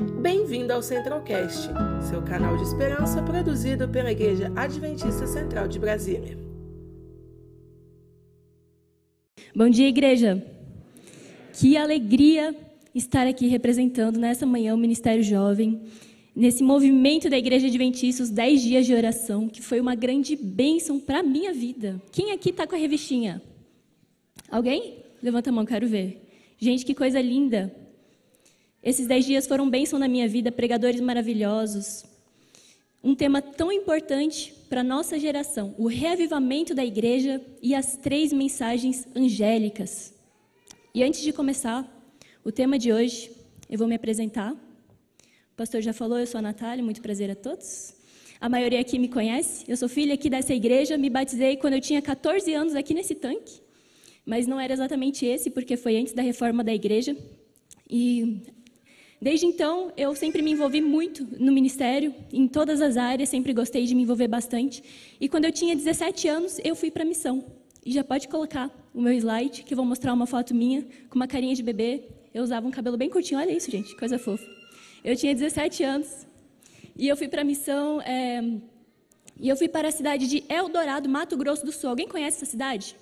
Bem-vindo ao Centralcast, seu canal de esperança produzido pela Igreja Adventista Central de Brasília. Bom dia, igreja. Que alegria estar aqui representando nessa manhã o Ministério Jovem, nesse movimento da Igreja Adventista, os 10 dias de oração, que foi uma grande bênção para a minha vida. Quem aqui está com a revistinha? Alguém? Levanta a mão, quero ver. Gente, que coisa linda. Esses dez dias foram bênção na minha vida, pregadores maravilhosos. Um tema tão importante para a nossa geração, o reavivamento da igreja e as três mensagens angélicas. E antes de começar o tema de hoje, eu vou me apresentar. O pastor já falou, eu sou a Natália, muito prazer a todos. A maioria aqui me conhece, eu sou filha aqui dessa igreja, me batizei quando eu tinha 14 anos aqui nesse tanque, mas não era exatamente esse, porque foi antes da reforma da igreja. E Desde então, eu sempre me envolvi muito no ministério, em todas as áreas, sempre gostei de me envolver bastante. E quando eu tinha 17 anos, eu fui para a missão. E já pode colocar o meu slide, que eu vou mostrar uma foto minha com uma carinha de bebê. Eu usava um cabelo bem curtinho, olha isso, gente, coisa fofa. Eu tinha 17 anos e eu fui para a missão. É... E eu fui para a cidade de Eldorado, Mato Grosso do Sul. Alguém conhece essa cidade?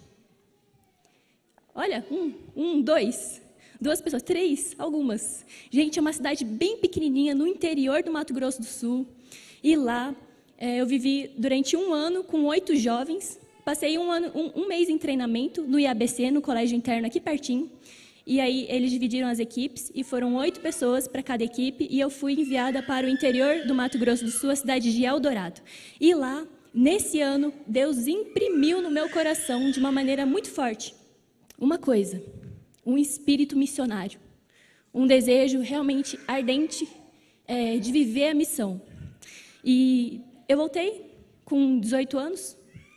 Olha, um, um, dois. Duas pessoas, três, algumas. Gente, é uma cidade bem pequenininha no interior do Mato Grosso do Sul. E lá é, eu vivi durante um ano com oito jovens. Passei um, ano, um, um mês em treinamento no IABC, no colégio interno aqui pertinho. E aí eles dividiram as equipes e foram oito pessoas para cada equipe. E eu fui enviada para o interior do Mato Grosso do Sul, a cidade de Eldorado. E lá, nesse ano, Deus imprimiu no meu coração de uma maneira muito forte uma coisa um espírito missionário, um desejo realmente ardente é, de viver a missão. E eu voltei com 18 anos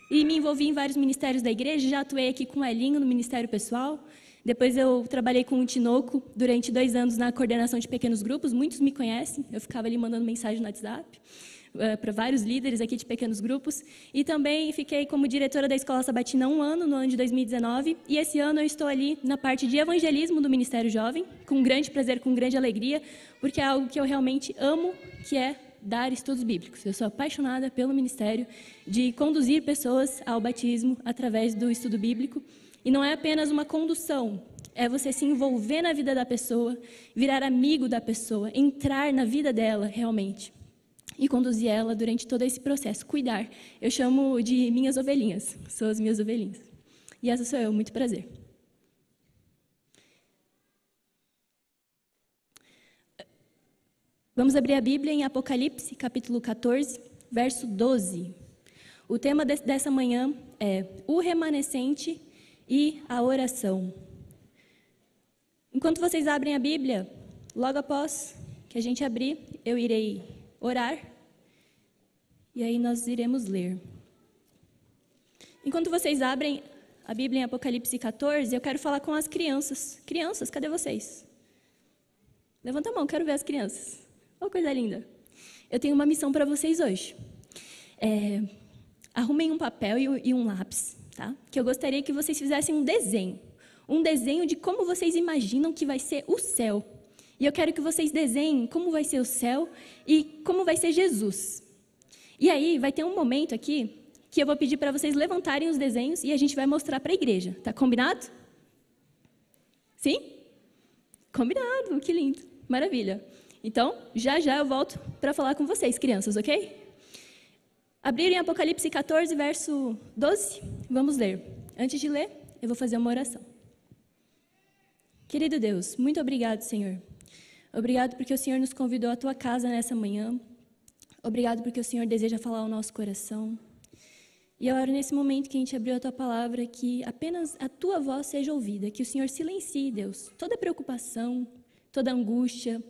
e me envolvi em vários ministérios da igreja. Já atuei aqui com o Elinho no Ministério Pessoal. Depois eu trabalhei com o Tinoco durante dois anos na coordenação de pequenos grupos. Muitos me conhecem. Eu ficava ali mandando mensagem no WhatsApp. Eh, para vários líderes aqui de pequenos grupos. E também fiquei como diretora da Escola Sabatina um ano, no ano de 2019. E esse ano eu estou ali na parte de evangelismo do Ministério Jovem, com grande prazer, com grande alegria, porque é algo que eu realmente amo, que é dar estudos bíblicos. Eu sou apaixonada pelo ministério de conduzir pessoas ao batismo através do estudo bíblico. E não é apenas uma condução, é você se envolver na vida da pessoa, virar amigo da pessoa, entrar na vida dela realmente e conduzir ela durante todo esse processo, cuidar. Eu chamo de minhas ovelhinhas, são as minhas ovelhinhas. E essa sou eu, muito prazer. Vamos abrir a Bíblia em Apocalipse, capítulo 14, verso 12. O tema dessa manhã é o remanescente e a oração. Enquanto vocês abrem a Bíblia, logo após que a gente abrir, eu irei orar e aí nós iremos ler. Enquanto vocês abrem a Bíblia em Apocalipse 14, eu quero falar com as crianças. Crianças, cadê vocês? Levanta a mão, quero ver as crianças. Oh, coisa linda. Eu tenho uma missão para vocês hoje. É, arrumem um papel e um lápis, tá? Que eu gostaria que vocês fizessem um desenho. Um desenho de como vocês imaginam que vai ser o céu. E eu quero que vocês desenhem como vai ser o céu e como vai ser Jesus. E aí vai ter um momento aqui que eu vou pedir para vocês levantarem os desenhos e a gente vai mostrar para a igreja. Tá combinado? Sim? Combinado, que lindo. Maravilha. Então, já já eu volto para falar com vocês, crianças, ok? Abrirem Apocalipse 14, verso 12. Vamos ler. Antes de ler, eu vou fazer uma oração. Querido Deus, muito obrigado, Senhor. Obrigado porque o Senhor nos convidou à tua casa nessa manhã. Obrigado porque o Senhor deseja falar ao nosso coração. E eu oro nesse momento que a gente abriu a tua palavra, que apenas a tua voz seja ouvida, que o Senhor silencie, Deus, toda preocupação, toda angústia,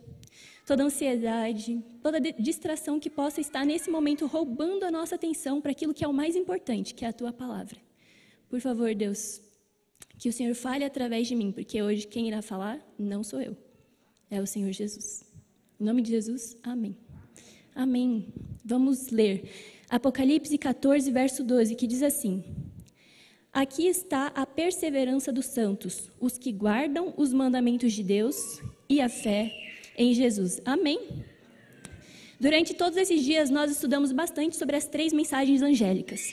toda ansiedade, toda distração que possa estar nesse momento roubando a nossa atenção para aquilo que é o mais importante, que é a tua palavra. Por favor, Deus, que o Senhor fale através de mim, porque hoje quem irá falar não sou eu, é o Senhor Jesus. Em nome de Jesus, amém. Amém. Vamos ler. Apocalipse 14, verso 12, que diz assim: Aqui está a perseverança dos santos, os que guardam os mandamentos de Deus e a fé em Jesus. Amém? Durante todos esses dias, nós estudamos bastante sobre as três mensagens angélicas.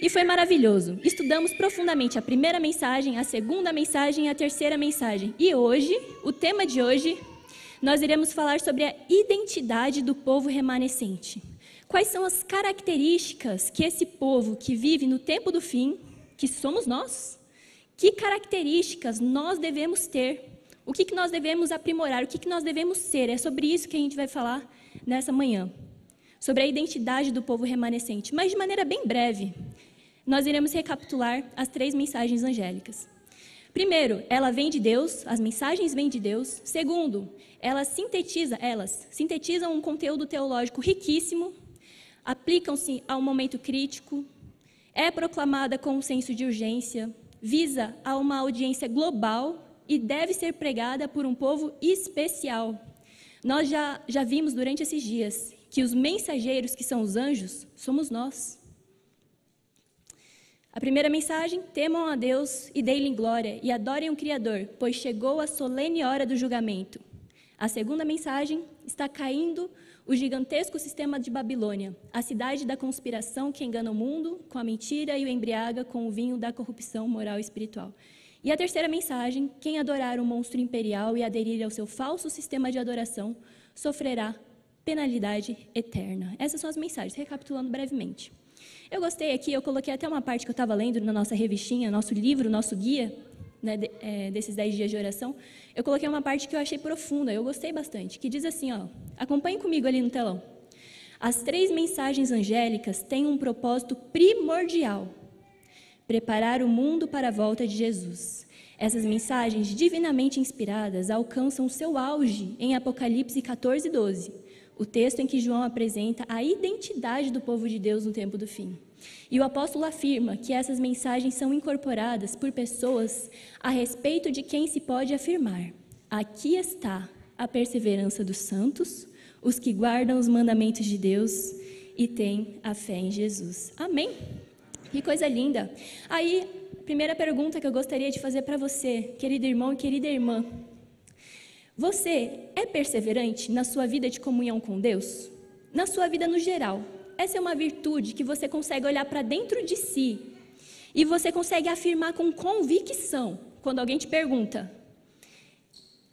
E foi maravilhoso. Estudamos profundamente a primeira mensagem, a segunda mensagem a terceira mensagem. E hoje, o tema de hoje, nós iremos falar sobre a identidade do povo remanescente. Quais são as características que esse povo que vive no tempo do fim, que somos nós, que características nós devemos ter o que, que nós devemos aprimorar? O que, que nós devemos ser? É sobre isso que a gente vai falar nessa manhã. Sobre a identidade do povo remanescente. Mas de maneira bem breve, nós iremos recapitular as três mensagens angélicas. Primeiro, ela vem de Deus, as mensagens vêm de Deus. Segundo, ela sintetiza, elas sintetizam um conteúdo teológico riquíssimo, aplicam-se a um momento crítico, é proclamada com um senso de urgência, visa a uma audiência global e deve ser pregada por um povo especial. Nós já, já vimos durante esses dias que os mensageiros, que são os anjos, somos nós. A primeira mensagem: temam a Deus e deem-lhe glória, e adorem o Criador, pois chegou a solene hora do julgamento. A segunda mensagem: está caindo o gigantesco sistema de Babilônia, a cidade da conspiração que engana o mundo com a mentira e o embriaga com o vinho da corrupção moral e espiritual. E a terceira mensagem: quem adorar o monstro imperial e aderir ao seu falso sistema de adoração sofrerá penalidade eterna. Essas são as mensagens, recapitulando brevemente. Eu gostei aqui, eu coloquei até uma parte que eu estava lendo na nossa revistinha, nosso livro, nosso guia, né, de, é, desses 10 dias de oração. Eu coloquei uma parte que eu achei profunda, eu gostei bastante, que diz assim: ó, acompanhe comigo ali no telão. As três mensagens angélicas têm um propósito primordial preparar o mundo para a volta de Jesus. Essas mensagens divinamente inspiradas alcançam seu auge em Apocalipse 14, 12, o texto em que João apresenta a identidade do povo de Deus no tempo do fim. E o apóstolo afirma que essas mensagens são incorporadas por pessoas a respeito de quem se pode afirmar: aqui está a perseverança dos santos, os que guardam os mandamentos de Deus e têm a fé em Jesus. Amém? Que coisa linda. Aí, primeira pergunta que eu gostaria de fazer para você, querido irmão e querida irmã. Você é perseverante na sua vida de comunhão com Deus? Na sua vida no geral? Essa é uma virtude que você consegue olhar para dentro de si e você consegue afirmar com convicção quando alguém te pergunta: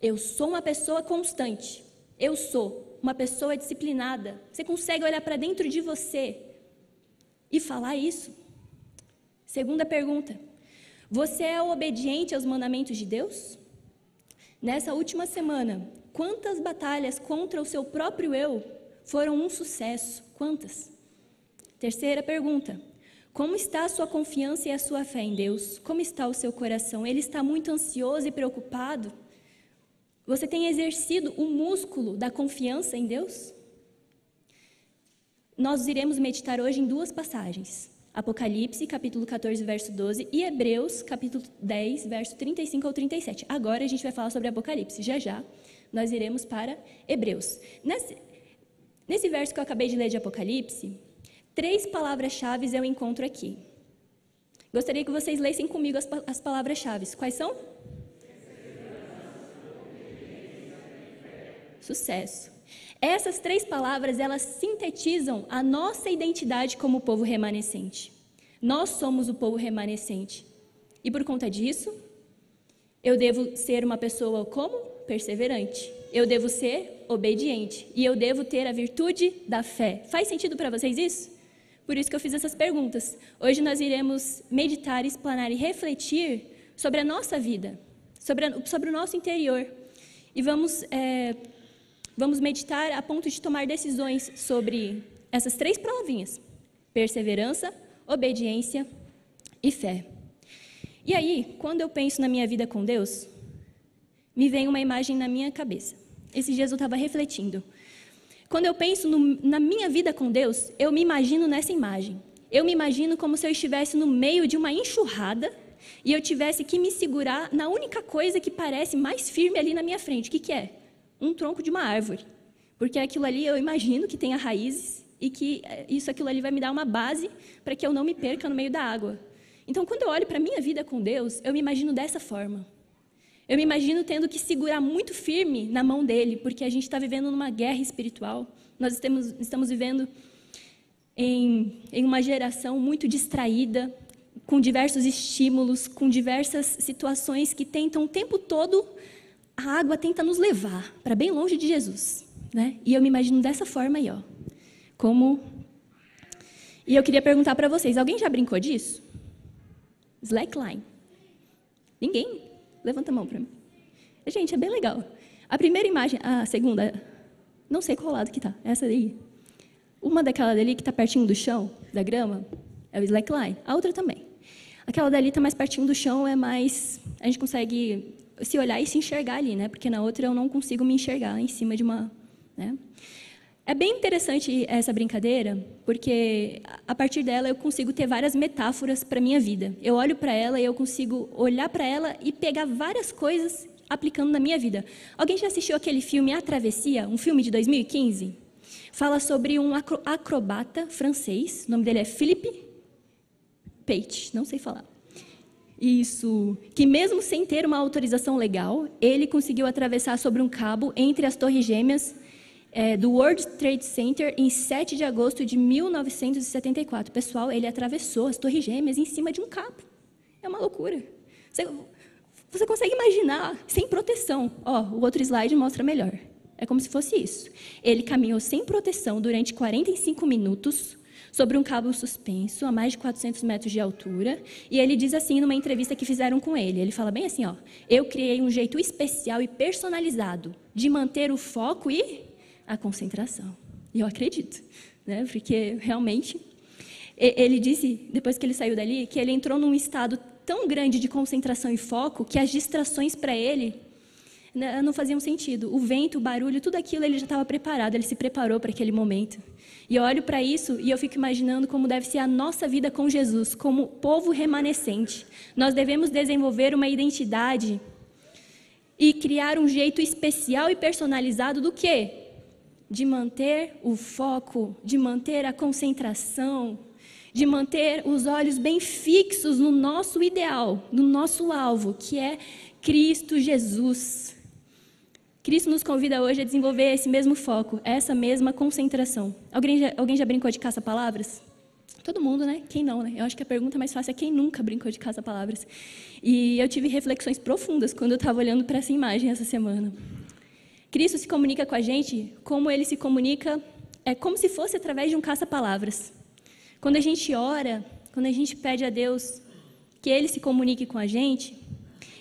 Eu sou uma pessoa constante. Eu sou uma pessoa disciplinada. Você consegue olhar para dentro de você e falar isso? Segunda pergunta: Você é obediente aos mandamentos de Deus? Nessa última semana, quantas batalhas contra o seu próprio eu foram um sucesso? Quantas? Terceira pergunta: Como está a sua confiança e a sua fé em Deus? Como está o seu coração? Ele está muito ansioso e preocupado? Você tem exercido o músculo da confiança em Deus? Nós iremos meditar hoje em duas passagens. Apocalipse, capítulo 14, verso 12, e Hebreus, capítulo 10, verso 35 ao 37. Agora a gente vai falar sobre Apocalipse. Já já nós iremos para Hebreus. Nesse, nesse verso que eu acabei de ler de Apocalipse, três palavras-chave eu encontro aqui. Gostaria que vocês lessem comigo as, as palavras-chave. Quais são? Sucesso. Essas três palavras, elas sintetizam a nossa identidade como povo remanescente. Nós somos o povo remanescente. E por conta disso, eu devo ser uma pessoa como? Perseverante. Eu devo ser obediente. E eu devo ter a virtude da fé. Faz sentido para vocês isso? Por isso que eu fiz essas perguntas. Hoje nós iremos meditar, explanar e refletir sobre a nossa vida, sobre, a, sobre o nosso interior. E vamos é, vamos meditar a ponto de tomar decisões sobre essas três palavrinhas: perseverança, obediência e fé. E aí, quando eu penso na minha vida com Deus, me vem uma imagem na minha cabeça. Esses dias eu estava refletindo. Quando eu penso no, na minha vida com Deus, eu me imagino nessa imagem. Eu me imagino como se eu estivesse no meio de uma enxurrada e eu tivesse que me segurar na única coisa que parece mais firme ali na minha frente. O que, que é? Um tronco de uma árvore. Porque aquilo ali eu imagino que tenha raízes e que eh, isso aquilo ali vai me dar uma base para que eu não me perca no meio da água. Então, quando eu olho para a minha vida com Deus, eu me imagino dessa forma. Eu me imagino tendo que segurar muito firme na mão dele, porque a gente está vivendo numa guerra espiritual. Nós estamos, estamos vivendo em, em uma geração muito distraída, com diversos estímulos, com diversas situações que tentam o tempo todo, a água tenta nos levar para bem longe de Jesus. Né? E eu me imagino dessa forma aí, ó, como. E eu queria perguntar para vocês: alguém já brincou disso? Slackline. Ninguém? Levanta a mão para mim. Gente, é bem legal. A primeira imagem, a segunda, não sei qual lado que tá, essa daí. Uma daquela dali que está pertinho do chão, da grama, é o slackline. A outra também. Aquela dali está mais pertinho do chão, é mais. A gente consegue se olhar e se enxergar ali, né? Porque na outra eu não consigo me enxergar em cima de uma. Né? É bem interessante essa brincadeira, porque a partir dela eu consigo ter várias metáforas para minha vida. Eu olho para ela e eu consigo olhar para ela e pegar várias coisas aplicando na minha vida. Alguém já assistiu aquele filme A Travessia, um filme de 2015? Fala sobre um acrobata francês, o nome dele é Philippe Pate, não sei falar. Isso, que mesmo sem ter uma autorização legal, ele conseguiu atravessar sobre um cabo entre as Torres Gêmeas é, do World Trade Center em 7 de agosto de 1974. Pessoal, ele atravessou as Torres Gêmeas em cima de um cabo. É uma loucura. Você, você consegue imaginar sem proteção. Ó, o outro slide mostra melhor. É como se fosse isso. Ele caminhou sem proteção durante 45 minutos sobre um cabo suspenso a mais de 400 metros de altura. E ele diz assim numa entrevista que fizeram com ele. Ele fala bem assim, ó: "Eu criei um jeito especial e personalizado de manter o foco e a concentração. E eu acredito, né? porque realmente ele disse, depois que ele saiu dali, que ele entrou num estado tão grande de concentração e foco que as distrações para ele não faziam sentido. O vento, o barulho, tudo aquilo ele já estava preparado, ele se preparou para aquele momento. E eu olho para isso e eu fico imaginando como deve ser a nossa vida com Jesus, como povo remanescente. Nós devemos desenvolver uma identidade e criar um jeito especial e personalizado do quê? de manter o foco, de manter a concentração, de manter os olhos bem fixos no nosso ideal, no nosso alvo, que é Cristo Jesus. Cristo nos convida hoje a desenvolver esse mesmo foco, essa mesma concentração. Alguém já, alguém já brincou de caça-palavras? Todo mundo, né? Quem não, né? Eu acho que a pergunta mais fácil é quem nunca brincou de caça-palavras. E eu tive reflexões profundas quando eu estava olhando para essa imagem essa semana. Cristo se comunica com a gente como ele se comunica, é como se fosse através de um caça-palavras. Quando a gente ora, quando a gente pede a Deus que ele se comunique com a gente,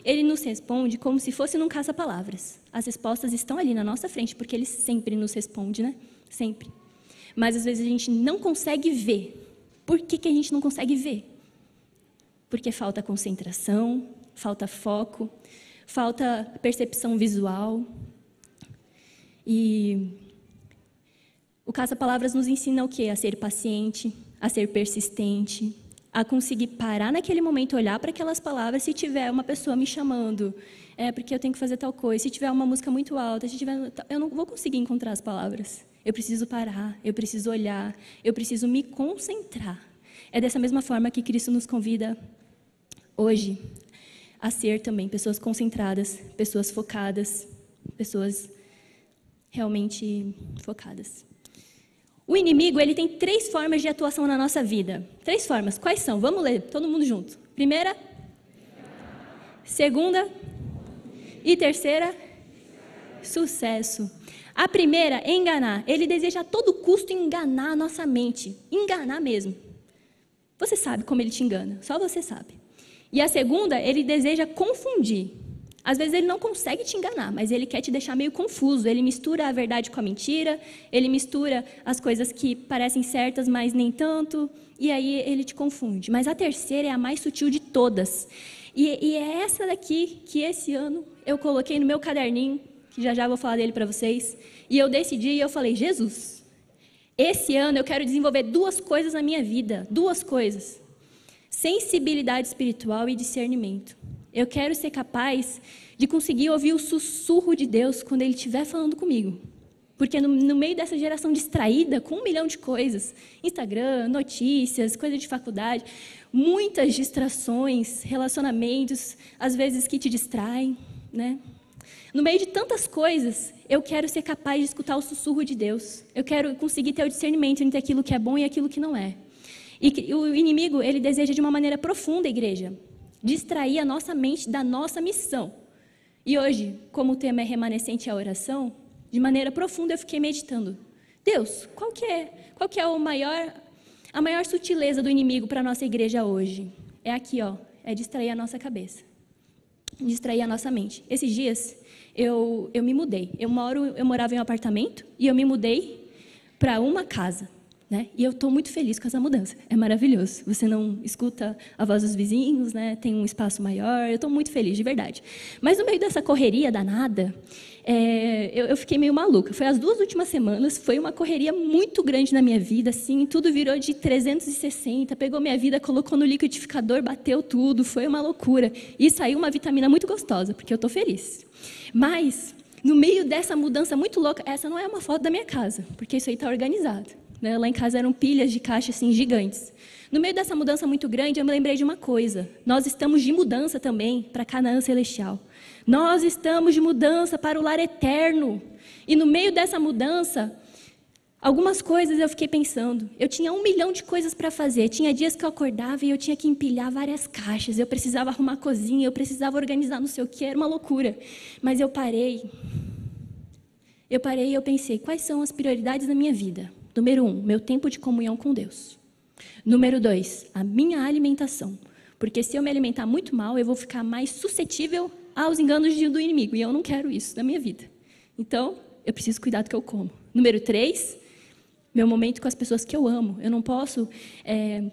ele nos responde como se fosse num caça-palavras. As respostas estão ali na nossa frente, porque ele sempre nos responde, né? Sempre. Mas às vezes a gente não consegue ver. Por que, que a gente não consegue ver? Porque falta concentração, falta foco, falta percepção visual, e o caça-palavras nos ensina o quê? A ser paciente, a ser persistente, a conseguir parar naquele momento, olhar para aquelas palavras, se tiver uma pessoa me chamando, é porque eu tenho que fazer tal coisa, se tiver uma música muito alta, se tiver, eu não vou conseguir encontrar as palavras. Eu preciso parar, eu preciso olhar, eu preciso me concentrar. É dessa mesma forma que Cristo nos convida hoje a ser também pessoas concentradas, pessoas focadas, pessoas realmente focadas. O inimigo ele tem três formas de atuação na nossa vida. Três formas. Quais são? Vamos ler, todo mundo junto. Primeira, segunda e terceira, sucesso. A primeira, enganar. Ele deseja a todo custo enganar a nossa mente. Enganar mesmo. Você sabe como ele te engana, só você sabe. E a segunda, ele deseja confundir. Às vezes ele não consegue te enganar, mas ele quer te deixar meio confuso. Ele mistura a verdade com a mentira, ele mistura as coisas que parecem certas, mas nem tanto, e aí ele te confunde. Mas a terceira é a mais sutil de todas. E, e é essa daqui que esse ano eu coloquei no meu caderninho, que já já vou falar dele para vocês, e eu decidi e eu falei: Jesus, esse ano eu quero desenvolver duas coisas na minha vida, duas coisas: sensibilidade espiritual e discernimento. Eu quero ser capaz de conseguir ouvir o sussurro de Deus quando Ele estiver falando comigo. Porque no, no, meio dessa geração distraída, com um milhão de coisas, Instagram, notícias, coisa de faculdade, muitas distrações, relacionamentos, às vezes que te distraem, né? No meio de tantas coisas, eu quero ser capaz de escutar o sussurro de Deus. Eu quero conseguir ter o discernimento entre aquilo que é bom e aquilo que não é. E o inimigo, ele deseja de uma maneira profunda, igreja, distrair a nossa mente da nossa missão. E hoje, como o tema é remanescente à oração, de maneira profunda eu fiquei meditando. Deus, qual que é, qual que é o maior, a maior sutileza do inimigo para a nossa igreja hoje? É aqui, ó, é distrair a nossa cabeça, distrair a nossa mente. Esses dias eu, eu me mudei. Eu moro, eu morava em um apartamento e eu me mudei para uma casa. Né? E eu estou muito feliz com essa mudança. É maravilhoso. Você não escuta a voz dos vizinhos, né? tem um espaço maior. Eu estou muito feliz, de verdade. Mas no meio dessa correria danada, é, eu, eu, fiquei meio maluca. Foi as duas últimas semanas, foi uma correria muito grande na minha vida, assim, tudo virou de 360, pegou minha vida, colocou no liquidificador, bateu tudo, foi uma loucura. E saiu uma vitamina muito gostosa, porque eu estou feliz. Mas, no meio dessa mudança muito louca, essa não é uma foto da minha casa, porque isso aí está organizado. Né? Lá em casa eram pilhas de caixa assim, gigantes. No meio dessa mudança muito grande, eu me lembrei de uma coisa. Nós estamos de mudança também para Canaã Celestial. Nós estamos de mudança para o lar eterno. E no meio dessa mudança, algumas coisas eu fiquei pensando. Eu tinha um milhão de coisas para fazer. Tinha dias que eu acordava e eu tinha que empilhar várias caixas. Eu precisava arrumar cozinha, eu precisava organizar não sei o que, era uma loucura. Mas eu parei. Eu parei e eu pensei, quais são as prioridades da minha vida? Número um, meu tempo de comunhão com Deus. Número dois, a minha alimentação. Porque se eu me alimentar muito mal, eu vou ficar mais suscetível aos enganos do inimigo. E eu não quero isso na minha vida. Então, eu preciso cuidar do que eu como. Número três, meu momento com as pessoas que eu amo. Eu não posso, é,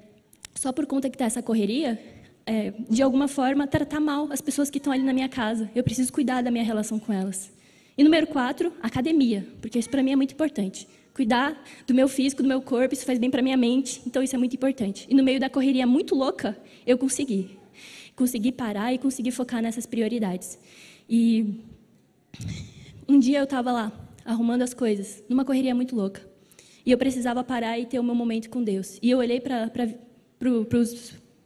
só por conta que está essa correria, é, de alguma forma, tratar mal as pessoas que estão ali na minha casa. Eu preciso cuidar da minha relação com elas. E número quatro, academia, porque isso para mim é muito importante. Cuidar do meu físico, do meu corpo, isso faz bem para minha mente, então isso é muito importante. E no meio da correria muito louca, eu consegui. Consegui parar e consegui focar nessas prioridades. E um dia eu estava lá, arrumando as coisas, numa correria muito louca. E eu precisava parar e ter o meu momento com Deus. E eu olhei para pro,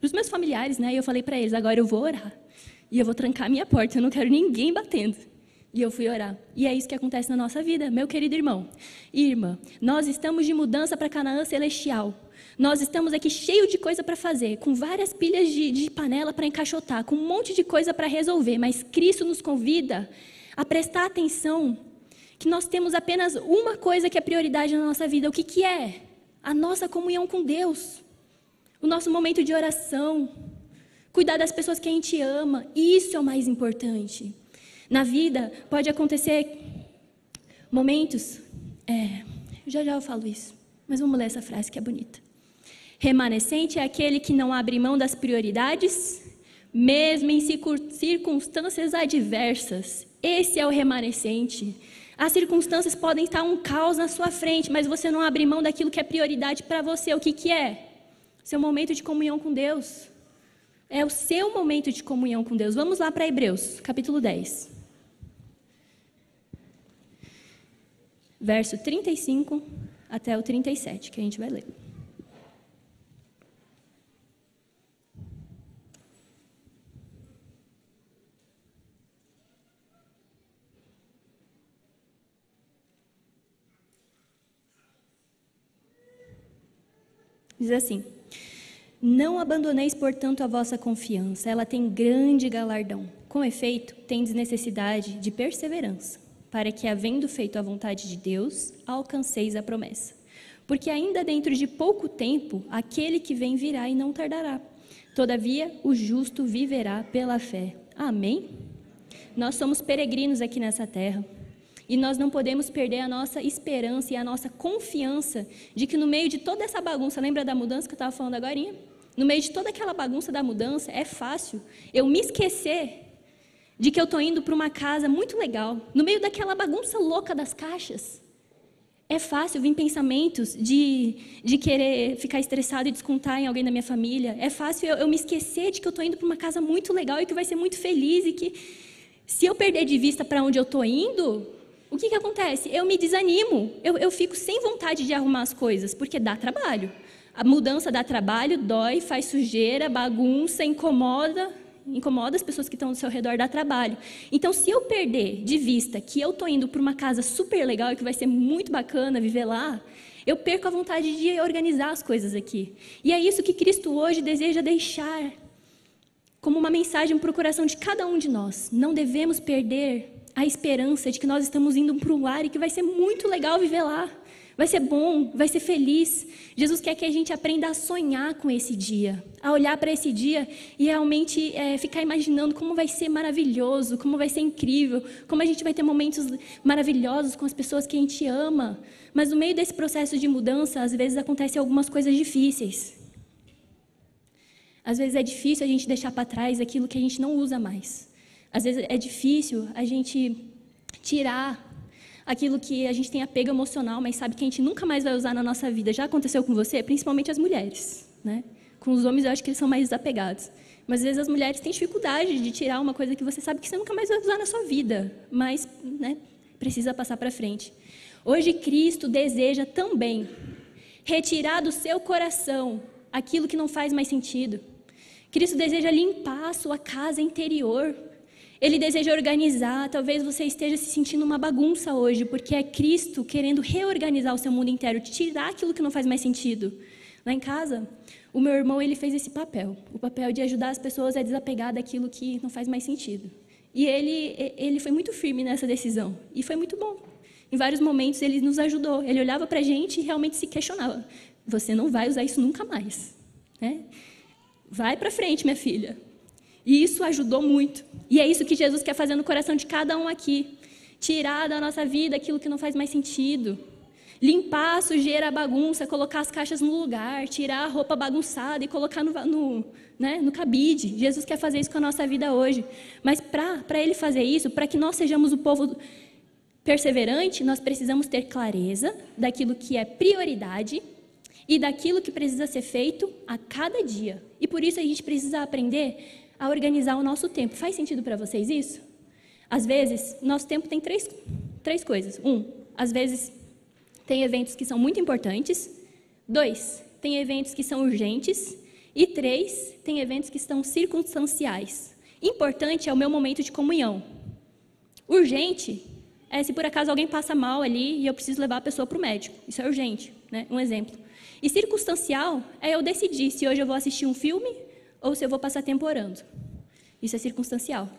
os meus familiares, né? E eu falei para eles: agora eu vou orar. E eu vou trancar minha porta, eu não quero ninguém batendo. E eu fui orar. E é isso que acontece na nossa vida, meu querido irmão. Irmã, nós estamos de mudança para Canaã celestial. Nós estamos aqui cheio de coisa para fazer, com várias pilhas de, de panela para encaixotar, com um monte de coisa para resolver. Mas Cristo nos convida a prestar atenção que nós temos apenas uma coisa que é prioridade na nossa vida. O que, que é? A nossa comunhão com Deus. O nosso momento de oração. Cuidar das pessoas que a gente ama. Isso é o mais importante. Na vida pode acontecer momentos. É, já já eu falo isso, mas vamos ler essa frase que é bonita. Remanescente é aquele que não abre mão das prioridades, mesmo em circunstâncias adversas. Esse é o remanescente. As circunstâncias podem estar um caos na sua frente, mas você não abre mão daquilo que é prioridade para você. O que, que é? Seu momento de comunhão com Deus. É o seu momento de comunhão com Deus. Vamos lá para Hebreus, capítulo 10. Verso 35 até o 37, que a gente vai ler. Diz assim: Não abandoneis, portanto, a vossa confiança, ela tem grande galardão. Com efeito, tendes necessidade de perseverança para que, havendo feito a vontade de Deus, alcanceis a promessa. Porque ainda dentro de pouco tempo, aquele que vem virá e não tardará. Todavia, o justo viverá pela fé. Amém? Nós somos peregrinos aqui nessa terra. E nós não podemos perder a nossa esperança e a nossa confiança de que no meio de toda essa bagunça, lembra da mudança que eu estava falando agora? No meio de toda aquela bagunça da mudança, é fácil eu me esquecer de que eu estou indo para uma casa muito legal, no meio daquela bagunça louca das caixas. É fácil vir pensamentos de, de querer ficar estressado e descontar em alguém da minha família. É fácil eu, eu me esquecer de que eu estou indo para uma casa muito legal e que vai ser muito feliz e que, se eu perder de vista para onde eu estou indo, o que, que acontece? Eu me desanimo, eu, eu fico sem vontade de arrumar as coisas, porque dá trabalho. A mudança dá trabalho, dói, faz sujeira, bagunça, incomoda, incomoda as pessoas que estão ao seu redor, dá trabalho. Então, se eu perder de vista que eu estou indo para uma casa super legal e que vai ser muito bacana viver lá, eu perco a vontade de organizar as coisas aqui. E é isso que Cristo hoje deseja deixar como uma mensagem para o coração de cada um de nós. Não devemos perder a esperança de que nós estamos indo para um lar e que vai ser muito legal viver lá. Vai ser bom, vai ser feliz. Jesus quer que a gente aprenda a sonhar com esse dia, a olhar para esse dia e realmente é, ficar imaginando como vai ser maravilhoso, como vai ser incrível, como a gente vai ter momentos maravilhosos com as pessoas que a gente ama. Mas no meio desse processo de mudança, às vezes acontecem algumas coisas difíceis. Às vezes é difícil a gente deixar para trás aquilo que a gente não usa mais. Às vezes é difícil a gente tirar aquilo que a gente tem apego emocional, mas sabe que a gente nunca mais vai usar na nossa vida. Já aconteceu com você? Principalmente as mulheres. Né? Com os homens, eu acho que eles são mais desapegados. Mas às vezes as mulheres têm dificuldade de tirar uma coisa que você sabe que você nunca mais vai usar na sua vida, mas né, precisa passar para frente. Hoje, Cristo deseja também retirar do seu coração aquilo que não faz mais sentido. Cristo deseja limpar a sua casa interior. Ele deseja organizar. Talvez você esteja se sentindo uma bagunça hoje, porque é Cristo querendo reorganizar o seu mundo inteiro, tirar aquilo que não faz mais sentido. Lá em casa, o meu irmão ele fez esse papel, o papel de ajudar as pessoas a desapegar daquilo que não faz mais sentido. E ele ele foi muito firme nessa decisão e foi muito bom. Em vários momentos ele nos ajudou. Ele olhava para a gente e realmente se questionava: você não vai usar isso nunca mais, né? Vai para frente, minha filha. E isso ajudou muito. E é isso que Jesus quer fazer no coração de cada um aqui. Tirar da nossa vida aquilo que não faz mais sentido. Limpar a sujeira, a bagunça, colocar as caixas no lugar, tirar a roupa bagunçada e colocar no, no, né, no cabide. Jesus quer fazer isso com a nossa vida hoje. Mas para Ele fazer isso, para que nós sejamos o povo perseverante, nós precisamos ter clareza daquilo que é prioridade e daquilo que precisa ser feito a cada dia. E por isso a gente precisa aprender a organizar o nosso tempo. Faz sentido para vocês isso? Às vezes, nosso tempo tem três, três coisas. Um, às vezes tem eventos que são muito importantes. Dois, tem eventos que são urgentes. E três, tem eventos que são circunstanciais. Importante é o meu momento de comunhão. Urgente é se por acaso alguém passa mal ali e eu preciso levar a pessoa para o médico. Isso é urgente, né? um exemplo. E circunstancial é eu decidir se hoje eu vou assistir um filme ou se eu vou passar tempo orando. Isso é circunstancial.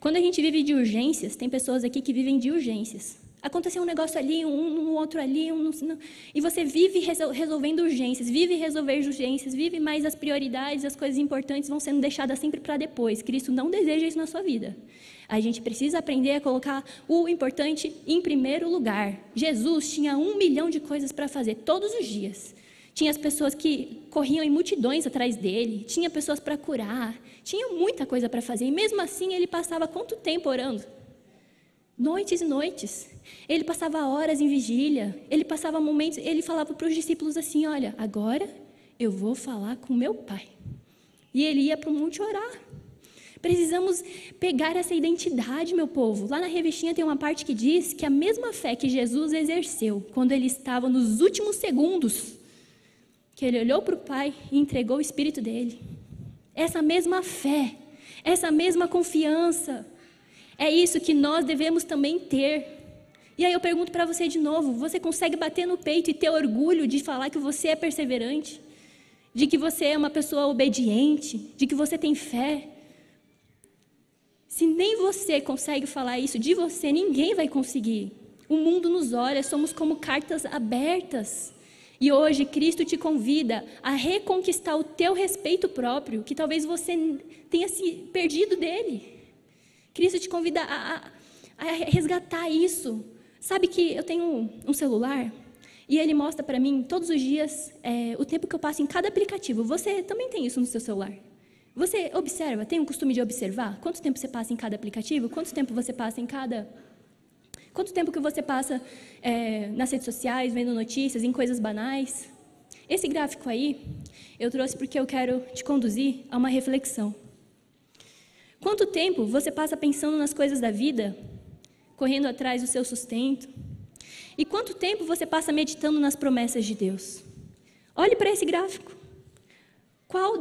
Quando a gente vive de urgências, tem pessoas aqui que vivem de urgências. Aconteceu um negócio ali, um, um outro ali, um, e você vive resolvendo urgências, vive resolver urgências, vive mais as prioridades, as coisas importantes vão sendo deixadas sempre para depois. Cristo não deseja isso na sua vida. A gente precisa aprender a colocar o importante em primeiro lugar. Jesus tinha um milhão de coisas para fazer todos os dias. Tinha as pessoas que corriam em multidões atrás dele, tinha pessoas para curar, tinha muita coisa para fazer. E mesmo assim, ele passava quanto tempo orando? Noites e noites. Ele passava horas em vigília, ele passava momentos, ele falava para os discípulos assim: Olha, agora eu vou falar com meu pai. E ele ia para o monte orar. Precisamos pegar essa identidade, meu povo. Lá na revistinha tem uma parte que diz que a mesma fé que Jesus exerceu quando ele estava nos últimos segundos que ele olhou para o Pai e entregou o Espírito dele. Essa mesma fé, essa mesma confiança, é isso que nós devemos também ter. E aí eu pergunto para você de novo: você consegue bater no peito e ter orgulho de falar que você é perseverante? De que você é uma pessoa obediente? De que você tem fé? Se nem você consegue falar isso de você, ninguém vai conseguir. O mundo nos olha, somos como cartas abertas. E hoje Cristo te convida a reconquistar o teu respeito próprio, que talvez você tenha se perdido dele. Cristo te convida a, a, a resgatar isso. Sabe que eu tenho um celular e ele mostra para mim todos os dias é, o tempo que eu passo em cada aplicativo. Você também tem isso no seu celular? Você observa, tem o costume de observar quanto tempo você passa em cada aplicativo? Quanto tempo você passa em cada Quanto tempo que você passa é, nas redes sociais, vendo notícias, em coisas banais? Esse gráfico aí, eu trouxe porque eu quero te conduzir a uma reflexão. Quanto tempo você passa pensando nas coisas da vida, correndo atrás do seu sustento? E quanto tempo você passa meditando nas promessas de Deus? Olhe para esse gráfico. Qual,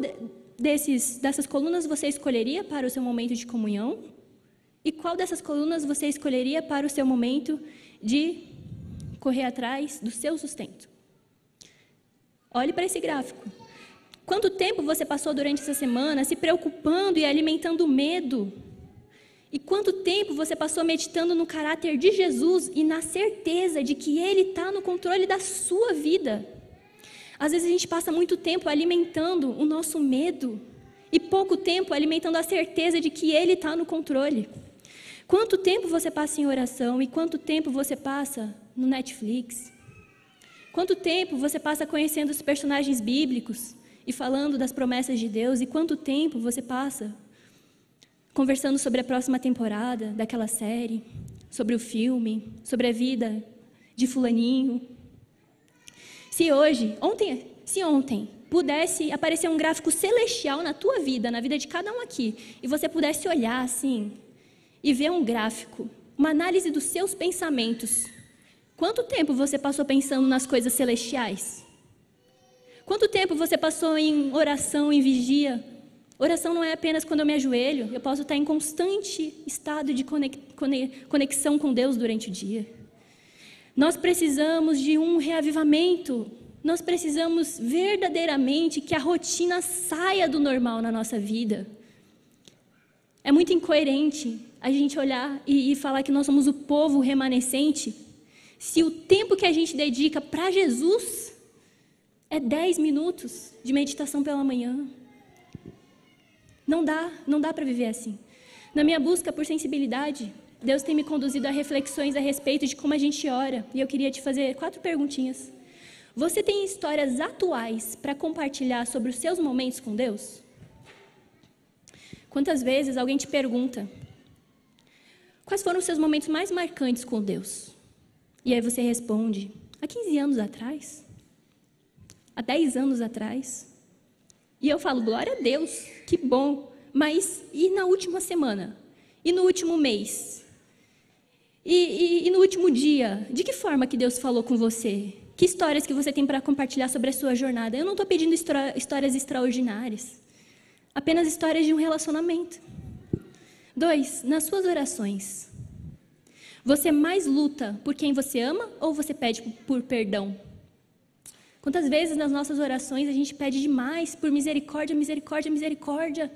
desses, dessas colunas você escolheria para o seu momento de comunhão? E qual dessas colunas você escolheria para o seu momento de correr atrás do seu sustento? Olhe para esse gráfico. Quanto tempo você passou durante essa semana se preocupando e alimentando medo? E quanto tempo você passou meditando no caráter de Jesus e na certeza de que Ele está no controle da sua vida? Às vezes a gente passa muito tempo alimentando o nosso medo e pouco tempo alimentando a certeza de que Ele está no controle. Quanto tempo você passa em oração e quanto tempo você passa no Netflix? Quanto tempo você passa conhecendo os personagens bíblicos e falando das promessas de Deus? E quanto tempo você passa conversando sobre a próxima temporada daquela série, sobre o filme, sobre a vida de Fulaninho? Se hoje, ontem, se ontem pudesse aparecer um gráfico celestial na tua vida, na vida de cada um aqui, e você pudesse olhar assim e ver um gráfico, uma análise dos seus pensamentos, quanto tempo você passou pensando nas coisas celestiais? Quanto tempo você passou em oração, em vigia? Oração não é apenas quando eu me ajoelho, eu posso estar em constante estado de conexão com Deus durante o dia. Nós precisamos de um reavivamento. Nós precisamos verdadeiramente que a rotina saia do normal na nossa vida. É muito incoerente a gente olhar e, e falar que nós somos o povo remanescente, se o tempo que a gente dedica para Jesus é 10 minutos de meditação pela manhã. Não dá, não dá para viver assim. Na minha busca por sensibilidade, Deus tem me conduzido a reflexões a respeito de como a gente ora. E eu queria te fazer quatro perguntinhas. Você tem histórias atuais para compartilhar sobre os seus momentos com Deus? Quantas vezes alguém te pergunta: Quais foram os seus momentos mais marcantes com Deus? E aí você responde: Há 15 anos atrás? Há 10 anos atrás? E eu falo: Glória a Deus, que bom. Mas e na última semana? E no último mês? E, e, e, no último dia, de que forma que Deus falou com você? Que histórias que você tem para compartilhar sobre a sua jornada? Eu não estou pedindo histórias extraordinárias, apenas histórias de um relacionamento. Dois, nas suas orações, você mais luta por quem você ama ou você pede por perdão? Quantas vezes nas nossas orações a gente pede demais por misericórdia, misericórdia, misericórdia,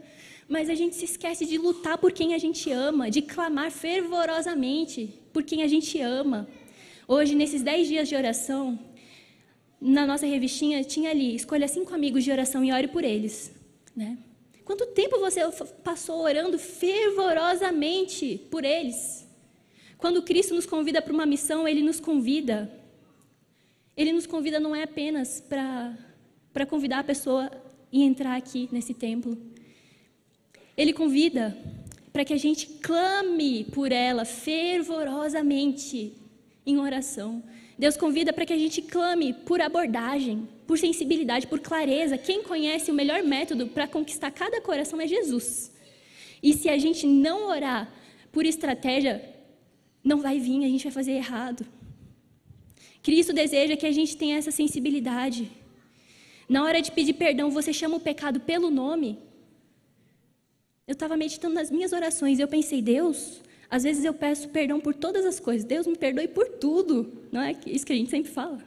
mas a gente se esquece de lutar por quem a gente ama, de clamar fervorosamente por quem a gente ama. Hoje, nesses dez dias de oração, na nossa revistinha tinha ali, escolha cinco amigos de oração e ore por eles. Né? Quanto tempo você passou orando fervorosamente por eles? Quando Cristo nos convida para uma missão, Ele nos convida. Ele nos convida não é apenas para convidar a pessoa e entrar aqui nesse templo. Ele convida para que a gente clame por ela fervorosamente em oração. Deus convida para que a gente clame por abordagem, por sensibilidade, por clareza. Quem conhece o melhor método para conquistar cada coração é Jesus. E se a gente não orar por estratégia, não vai vir, a gente vai fazer errado. Cristo deseja que a gente tenha essa sensibilidade. Na hora de pedir perdão, você chama o pecado pelo nome eu estava meditando nas minhas orações e eu pensei, Deus, às vezes eu peço perdão por todas as coisas. Deus me perdoe por tudo. Não é isso que a gente sempre fala.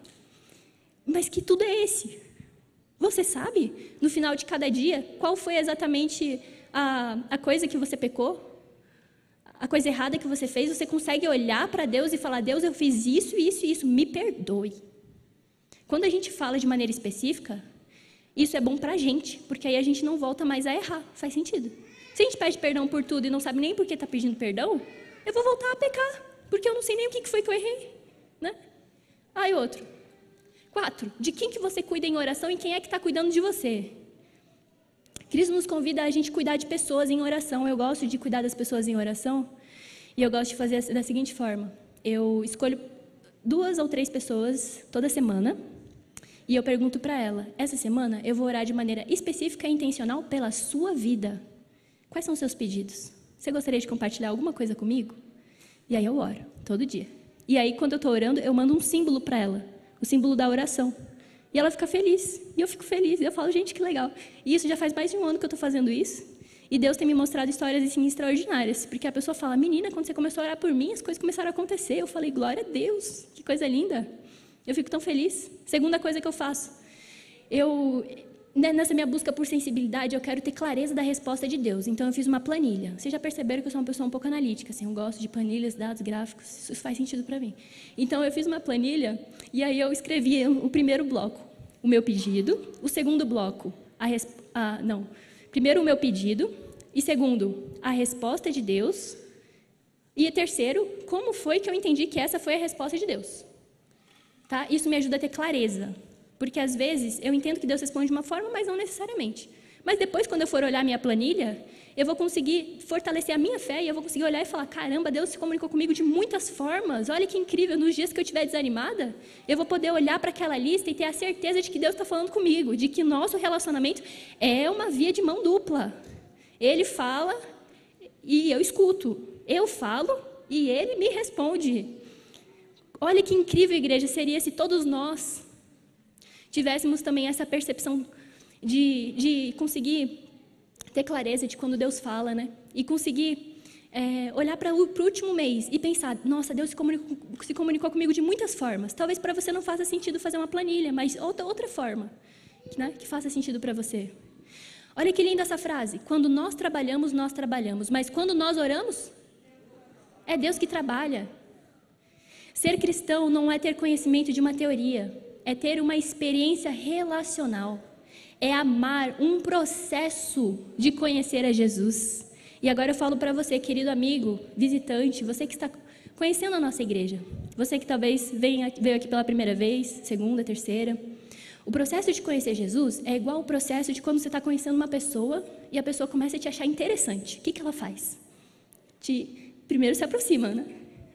Mas que tudo é esse? Você sabe, no final de cada dia, qual foi exatamente a, a coisa que você pecou? A coisa errada que você fez? Você consegue olhar para Deus e falar: Deus, eu fiz isso, isso e isso, me perdoe. Quando a gente fala de maneira específica, isso é bom para a gente, porque aí a gente não volta mais a errar. Faz sentido. Se a gente pede perdão por tudo e não sabe nem por que está pedindo perdão, eu vou voltar a pecar, porque eu não sei nem o que foi que eu errei. Né? Aí outro. Quatro, de quem que você cuida em oração e quem é que está cuidando de você? Cristo nos convida a gente cuidar de pessoas em oração. Eu gosto de cuidar das pessoas em oração e eu gosto de fazer da seguinte forma: eu escolho duas ou três pessoas toda semana e eu pergunto para ela: essa semana eu vou orar de maneira específica e intencional pela sua vida. Quais são os seus pedidos? Você gostaria de compartilhar alguma coisa comigo? E aí eu oro, todo dia. E aí, quando eu estou orando, eu mando um símbolo para ela, o símbolo da oração. E ela fica feliz. E eu fico feliz. E eu falo, gente, que legal. E isso já faz mais de um ano que eu estou fazendo isso. E Deus tem me mostrado histórias assim, extraordinárias. Porque a pessoa fala, menina, quando você começou a orar por mim, as coisas começaram a acontecer. Eu falei, glória a Deus, que coisa linda. Eu fico tão feliz. Segunda coisa que eu faço. Eu, nessa minha busca por sensibilidade, eu quero ter clareza da resposta de Deus. Então, eu fiz uma planilha. Vocês já perceberam que eu sou uma pessoa um pouco analítica. Assim, eu gosto de planilhas, dados, gráficos. Isso faz sentido para mim. Então, eu fiz uma planilha e aí eu escrevi o primeiro bloco, o meu pedido. O segundo bloco, a, a não. Primeiro, o meu pedido. E segundo, a resposta de Deus. E terceiro, como foi que eu entendi que essa foi a resposta de Deus? Tá? Isso me ajuda a ter clareza. Porque às vezes eu entendo que Deus responde de uma forma, mas não necessariamente. Mas depois, quando eu for olhar minha planilha, eu vou conseguir fortalecer a minha fé e eu vou conseguir olhar e falar: caramba, Deus se comunicou comigo de muitas formas. Olha que incrível. Nos dias que eu estiver desanimada, eu vou poder olhar para aquela lista e ter a certeza de que Deus está falando comigo, de que nosso relacionamento é uma via de mão dupla. Ele fala e eu escuto. Eu falo e ele me responde. Olha que incrível, igreja, seria se todos nós tivéssemos também essa percepção de, de conseguir ter clareza de quando Deus fala, né? E conseguir é, olhar para o último mês e pensar: nossa, Deus se comunicou, se comunicou, comigo de muitas formas. Talvez para você não faça sentido fazer uma planilha, mas outra, outra forma né, que faça sentido para você. Olha que linda essa frase. Quando nós trabalhamos, nós trabalhamos. Mas quando nós oramos, é Deus que trabalha. Ser cristão não é ter conhecimento de uma teoria, é ter uma experiência relacional. É amar um processo de conhecer a Jesus. E agora eu falo para você, querido amigo, visitante, você que está conhecendo a nossa igreja, você que talvez veio aqui pela primeira vez, segunda, terceira. O processo de conhecer Jesus é igual ao processo de quando você está conhecendo uma pessoa e a pessoa começa a te achar interessante. O que, que ela faz? Te, primeiro se aproxima, né?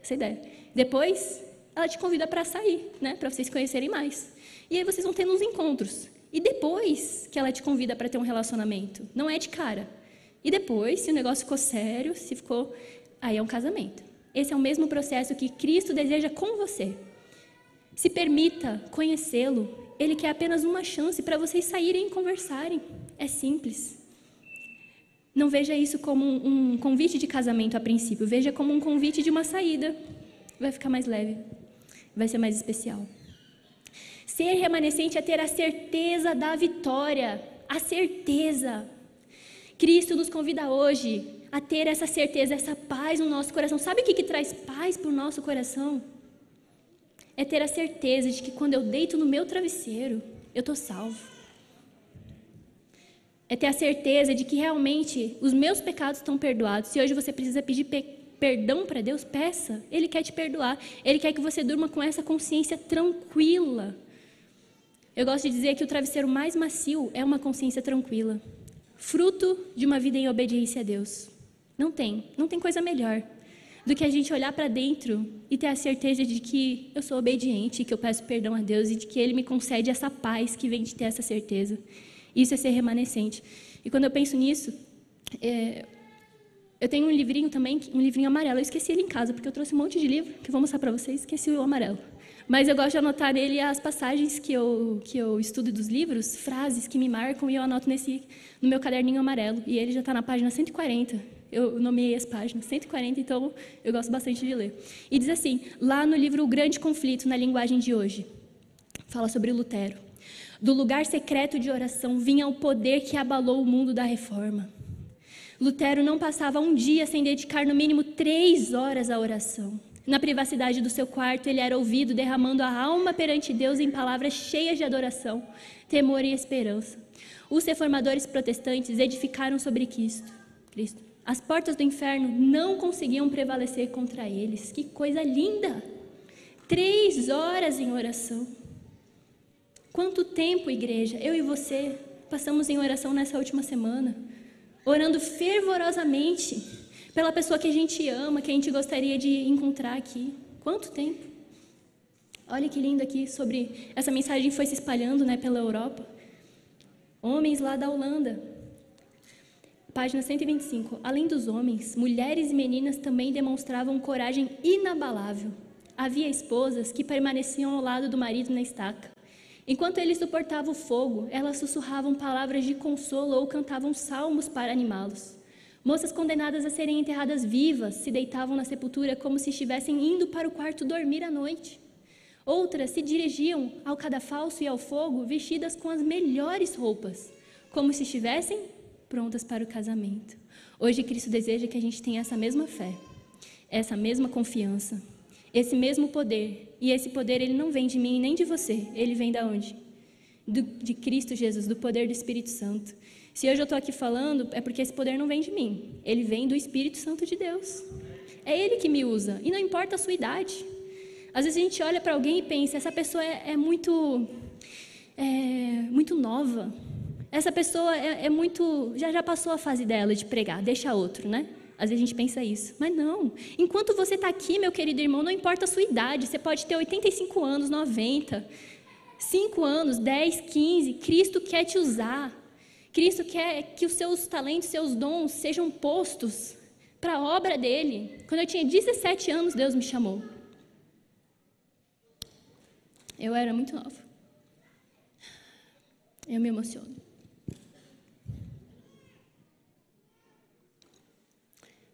Essa ideia. Depois, ela te convida para sair, né? Para vocês conhecerem mais. E aí vocês vão tendo uns encontros. E depois que ela te convida para ter um relacionamento, não é de cara. E depois, se o negócio ficou sério, se ficou, aí é um casamento. Esse é o mesmo processo que Cristo deseja com você. Se permita conhecê-lo ele quer apenas uma chance para vocês saírem e conversarem. É simples. Não veja isso como um, um convite de casamento a princípio, veja como um convite de uma saída. Vai ficar mais leve, vai ser mais especial. Ser remanescente é ter a certeza da vitória, a certeza. Cristo nos convida hoje a ter essa certeza, essa paz no nosso coração. Sabe o que, que traz paz para o nosso coração? é ter a certeza de que quando eu deito no meu travesseiro, eu estou salvo. É ter a certeza de que realmente os meus pecados estão perdoados. Se hoje você precisa pedir pe perdão para Deus, peça. Ele quer te perdoar. Ele quer que você durma com essa consciência tranquila. Eu gosto de dizer que o travesseiro mais macio é uma consciência tranquila, fruto de uma vida em obediência a Deus. Não tem, não tem coisa melhor do que a gente olhar para dentro e ter a certeza de que eu sou obediente, que eu peço perdão a Deus e de que Ele me concede essa paz que vem de ter essa certeza. Isso é ser remanescente. E quando eu penso nisso, é, eu tenho um livrinho também, um livrinho amarelo. Eu esqueci ele em casa, porque eu trouxe um monte de livro que eu vou mostrar para vocês, esqueci o amarelo. Mas eu gosto de anotar nele as passagens que eu, que eu estudo dos livros, frases que me marcam, e eu anoto nesse, no meu caderninho amarelo. E ele já está na página 140. Eu nomeei as páginas, 140, então eu gosto bastante de ler. E diz assim, lá no livro O Grande Conflito, na linguagem de hoje, fala sobre Lutero. Do lugar secreto de oração vinha o poder que abalou o mundo da reforma. Lutero não passava um dia sem dedicar no mínimo três horas à oração. Na privacidade do seu quarto, ele era ouvido derramando a alma perante Deus em palavras cheias de adoração, temor e esperança. Os reformadores protestantes edificaram sobre Cristo. Cristo. As portas do inferno não conseguiam prevalecer contra eles. Que coisa linda! Três horas em oração. Quanto tempo, igreja, eu e você passamos em oração nessa última semana? Orando fervorosamente pela pessoa que a gente ama, que a gente gostaria de encontrar aqui. Quanto tempo? Olha que lindo aqui sobre essa mensagem foi se espalhando, né, pela Europa. Homens lá da Holanda Página 125. Além dos homens, mulheres e meninas também demonstravam coragem inabalável. Havia esposas que permaneciam ao lado do marido na estaca. Enquanto ele suportava o fogo, elas sussurravam palavras de consolo ou cantavam salmos para animá-los. Moças condenadas a serem enterradas vivas se deitavam na sepultura como se estivessem indo para o quarto dormir à noite. Outras se dirigiam ao cadafalso e ao fogo vestidas com as melhores roupas, como se estivessem prontas para o casamento. Hoje Cristo deseja que a gente tenha essa mesma fé, essa mesma confiança, esse mesmo poder. E esse poder ele não vem de mim nem de você, ele vem da onde? Do, de Cristo Jesus, do poder do Espírito Santo. Se hoje eu estou aqui falando, é porque esse poder não vem de mim, ele vem do Espírito Santo de Deus. É Ele que me usa, e não importa a sua idade. Às vezes a gente olha para alguém e pensa, essa pessoa é, é muito, é, muito nova. Essa pessoa é, é, muito, já já passou a fase dela de pregar, deixa outro, né? Às vezes a gente pensa isso, mas não. Enquanto você está aqui, meu querido irmão, não importa a sua idade, você pode ter 85 anos, 90, 5 anos, 10, 15, Cristo quer te usar. Cristo quer que os seus talentos, seus dons sejam postos para a obra dele. Quando eu tinha 17 anos, Deus me chamou. Eu era muito nova. Eu me emociono.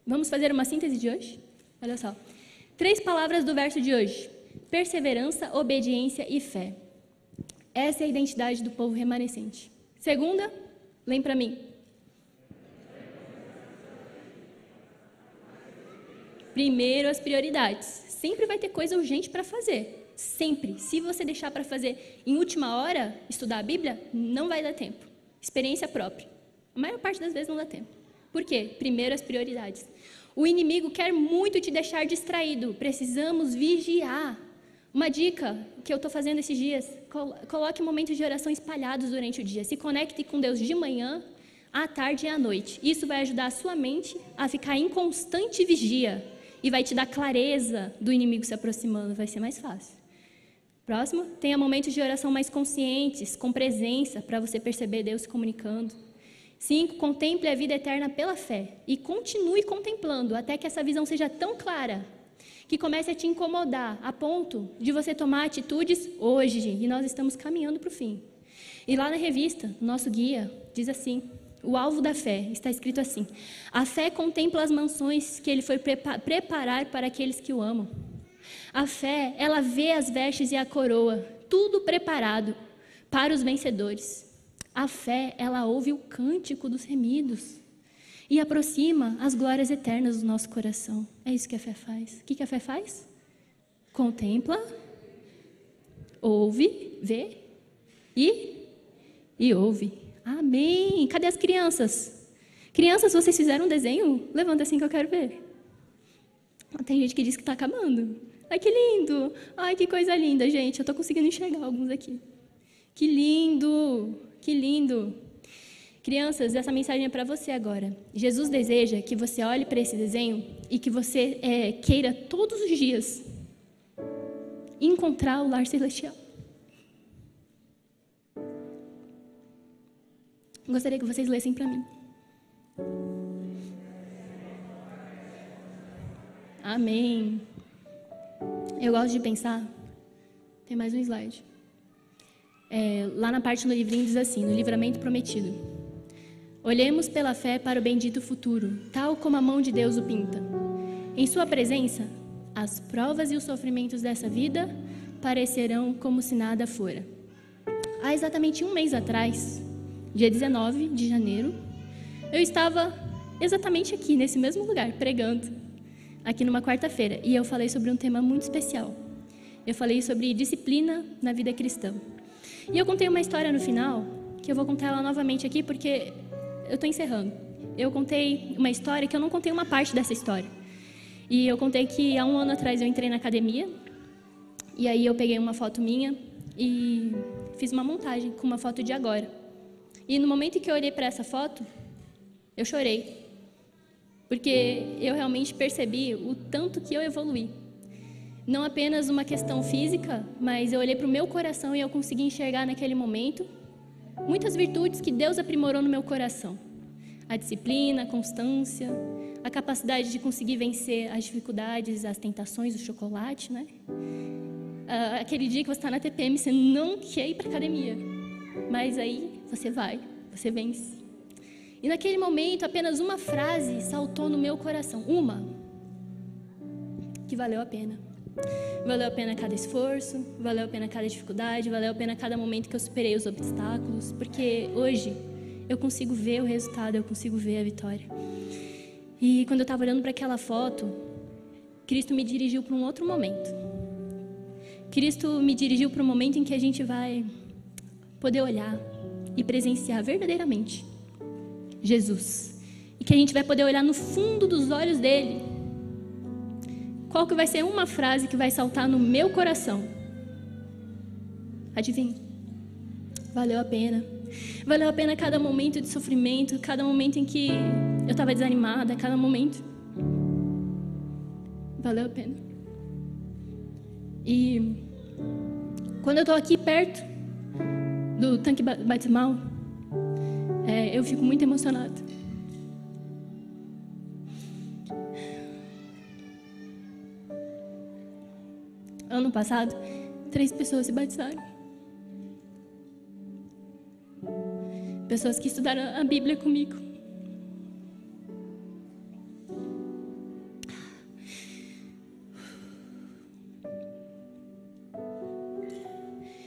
Vamos fazer uma síntese de hoje? Olha só. Três palavras do verso de hoje: perseverança, obediência e fé. Essa é a identidade do povo remanescente. Segunda, lem para mim. Primeiro, as prioridades. Sempre vai ter coisa urgente para fazer. Sempre. Se você deixar para fazer em última hora, estudar a Bíblia, não vai dar tempo. Experiência própria. A maior parte das vezes não dá tempo. Por quê? Primeiro as prioridades. O inimigo quer muito te deixar distraído. Precisamos vigiar. Uma dica que eu estou fazendo esses dias: coloque momentos de oração espalhados durante o dia. Se conecte com Deus de manhã, à tarde e à noite. Isso vai ajudar a sua mente a ficar em constante vigia e vai te dar clareza do inimigo se aproximando. Vai ser mais fácil. Próximo, tenha momentos de oração mais conscientes, com presença, para você perceber Deus se comunicando. Cinco, contemple a vida eterna pela fé e continue contemplando até que essa visão seja tão clara que comece a te incomodar a ponto de você tomar atitudes hoje, e nós estamos caminhando para o fim. E lá na revista, nosso guia diz assim: o alvo da fé está escrito assim: a fé contempla as mansões que ele foi preparar para aqueles que o amam. A fé, ela vê as vestes e a coroa, tudo preparado para os vencedores. A fé, ela ouve o cântico dos remidos e aproxima as glórias eternas do nosso coração. É isso que a fé faz. O que a fé faz? Contempla, ouve, vê e, e ouve. Amém. Cadê as crianças? Crianças, vocês fizeram um desenho? Levanta assim que eu quero ver. Tem gente que diz que está acabando. Ai, que lindo! Ai, que coisa linda, gente. Eu estou conseguindo enxergar alguns aqui. Que lindo! Que lindo! Crianças, essa mensagem é para você agora. Jesus deseja que você olhe para esse desenho e que você é, queira todos os dias encontrar o lar celestial. Gostaria que vocês lessem para mim. Amém. Eu gosto de pensar. Tem mais um slide. É, lá na parte do livrinho diz assim: no livramento prometido. Olhemos pela fé para o bendito futuro, tal como a mão de Deus o pinta. Em Sua presença, as provas e os sofrimentos dessa vida parecerão como se nada fora. Há exatamente um mês atrás, dia 19 de janeiro, eu estava exatamente aqui, nesse mesmo lugar, pregando aqui numa quarta-feira e eu falei sobre um tema muito especial. Eu falei sobre disciplina na vida cristã. E eu contei uma história no final, que eu vou contar ela novamente aqui porque eu estou encerrando. Eu contei uma história que eu não contei uma parte dessa história. E eu contei que há um ano atrás eu entrei na academia e aí eu peguei uma foto minha e fiz uma montagem com uma foto de agora. E no momento que eu olhei para essa foto, eu chorei. Porque eu realmente percebi o tanto que eu evoluí. Não apenas uma questão física, mas eu olhei para o meu coração e eu consegui enxergar naquele momento muitas virtudes que Deus aprimorou no meu coração. A disciplina, a constância, a capacidade de conseguir vencer as dificuldades, as tentações, o chocolate, né? uh, aquele dia que você está na TPM, você não quer ir para academia, mas aí você vai, você vence. E naquele momento, apenas uma frase saltou no meu coração, uma, que valeu a pena. Valeu a pena cada esforço, valeu a pena cada dificuldade, valeu a pena cada momento que eu superei os obstáculos, porque hoje eu consigo ver o resultado, eu consigo ver a vitória. E quando eu estava olhando para aquela foto, Cristo me dirigiu para um outro momento. Cristo me dirigiu para um momento em que a gente vai poder olhar e presenciar verdadeiramente Jesus. E que a gente vai poder olhar no fundo dos olhos dele qual que vai ser uma frase que vai saltar no meu coração? Adivinha? Valeu a pena. Valeu a pena cada momento de sofrimento, cada momento em que eu estava desanimada, cada momento. Valeu a pena. E quando eu estou aqui perto do tanque batismal, é, eu fico muito emocionada. Ano passado, três pessoas se batizaram. Pessoas que estudaram a Bíblia comigo.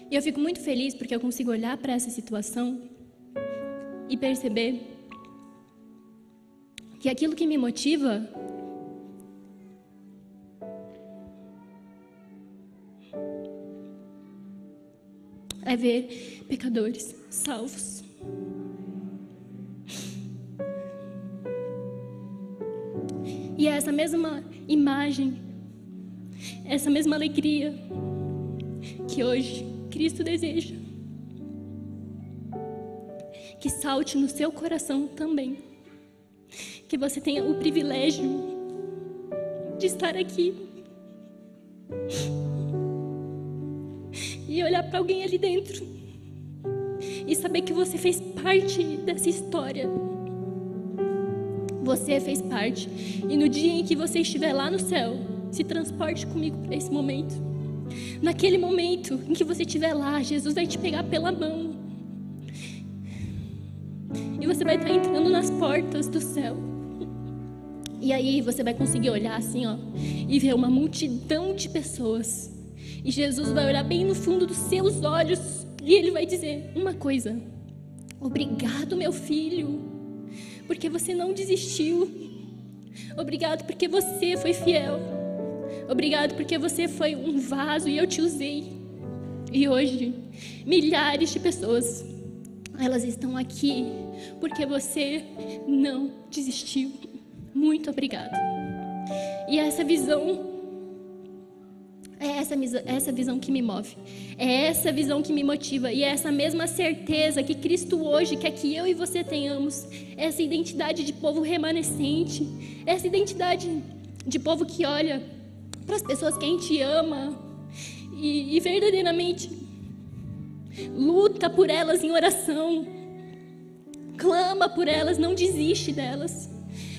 E eu fico muito feliz porque eu consigo olhar para essa situação e perceber que aquilo que me motiva ver pecadores salvos. E é essa mesma imagem, essa mesma alegria que hoje Cristo deseja. Que salte no seu coração também. Que você tenha o privilégio de estar aqui e olhar para alguém ali dentro e saber que você fez parte dessa história. Você fez parte. E no dia em que você estiver lá no céu, se transporte comigo para esse momento. Naquele momento em que você estiver lá, Jesus vai te pegar pela mão. E você vai estar entrando nas portas do céu. E aí você vai conseguir olhar assim, ó, e ver uma multidão de pessoas e Jesus vai olhar bem no fundo dos seus olhos e ele vai dizer uma coisa: Obrigado, meu filho, porque você não desistiu. Obrigado porque você foi fiel. Obrigado porque você foi um vaso e eu te usei. E hoje, milhares de pessoas, elas estão aqui porque você não desistiu. Muito obrigado. E essa visão é essa, essa visão que me move. É essa visão que me motiva. E é essa mesma certeza que Cristo hoje quer que eu e você tenhamos. Essa identidade de povo remanescente. Essa identidade de povo que olha para as pessoas que a gente ama. E, e verdadeiramente luta por elas em oração. Clama por elas, não desiste delas.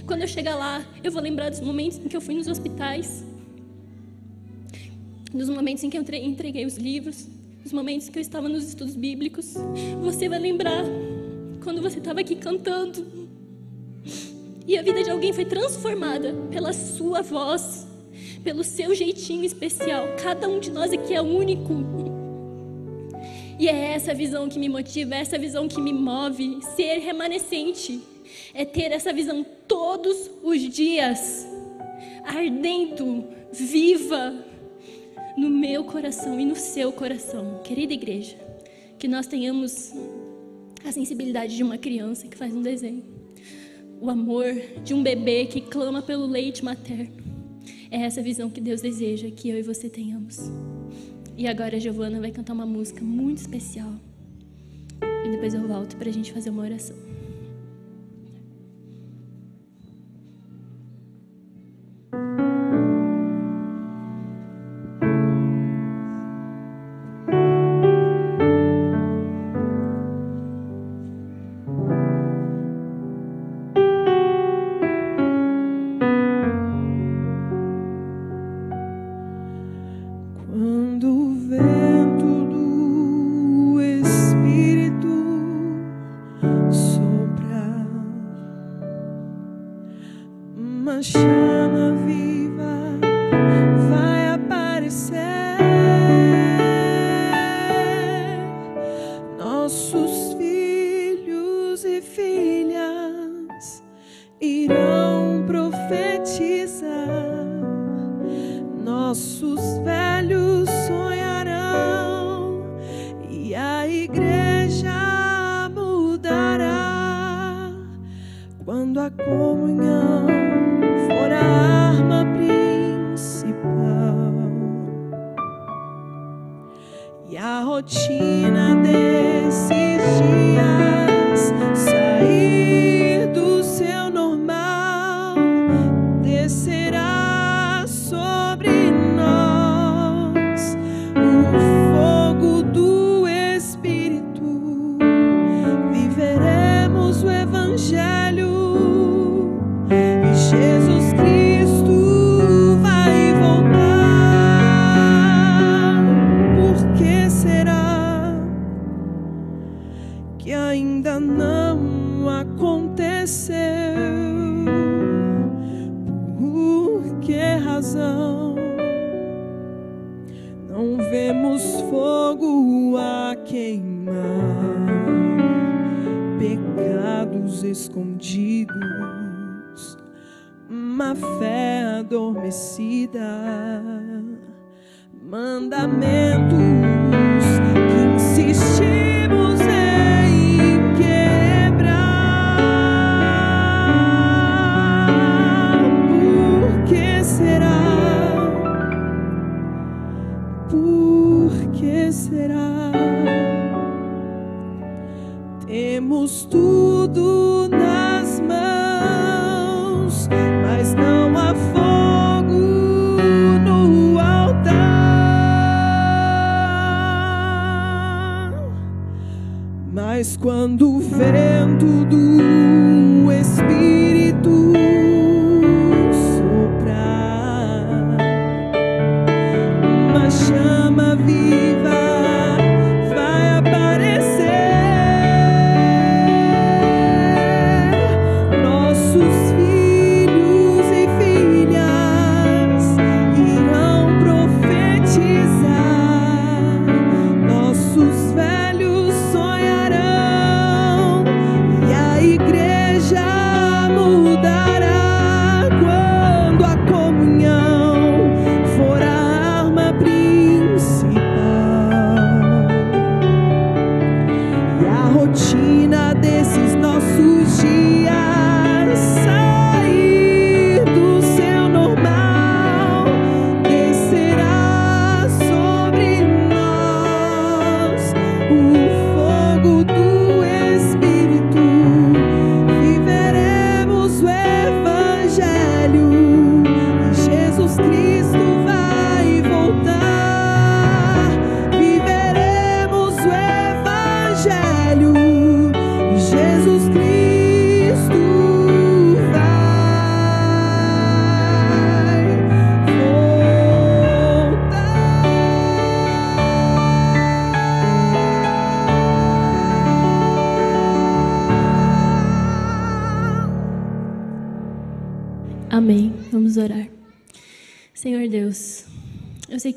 Quando eu chegar lá, eu vou lembrar dos momentos em que eu fui nos hospitais nos momentos em que eu entreguei os livros, nos momentos que eu estava nos estudos bíblicos. Você vai lembrar quando você estava aqui cantando e a vida de alguém foi transformada pela sua voz, pelo seu jeitinho especial. Cada um de nós aqui é único. E é essa visão que me motiva, é essa visão que me move. Ser remanescente é ter essa visão todos os dias, ardendo, viva, no meu coração e no seu coração, querida igreja, que nós tenhamos a sensibilidade de uma criança que faz um desenho, o amor de um bebê que clama pelo leite materno. É essa visão que Deus deseja que eu e você tenhamos. E agora a Giovana vai cantar uma música muito especial. E depois eu volto para a gente fazer uma oração. Que será? Temos tudo nas mãos, mas não há fogo no altar. Mas quando o vento do Espírito viva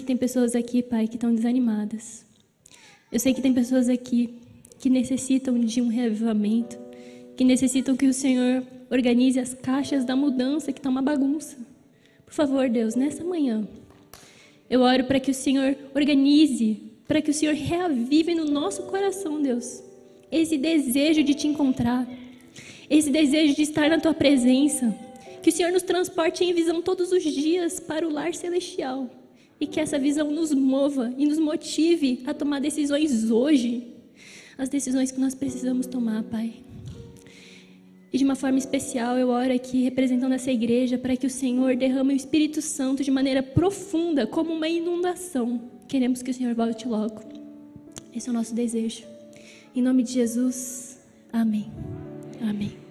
que tem pessoas aqui, Pai, que estão desanimadas. Eu sei que tem pessoas aqui que necessitam de um reavivamento, que necessitam que o Senhor organize as caixas da mudança que está uma bagunça. Por favor, Deus, nessa manhã, eu oro para que o Senhor organize, para que o Senhor reavive no nosso coração, Deus, esse desejo de te encontrar, esse desejo de estar na tua presença. Que o Senhor nos transporte em visão todos os dias para o lar celestial. E que essa visão nos mova e nos motive a tomar decisões hoje. As decisões que nós precisamos tomar, Pai. E de uma forma especial, eu oro aqui, representando essa igreja, para que o Senhor derrame o Espírito Santo de maneira profunda, como uma inundação. Queremos que o Senhor volte logo. Esse é o nosso desejo. Em nome de Jesus, amém. Amém.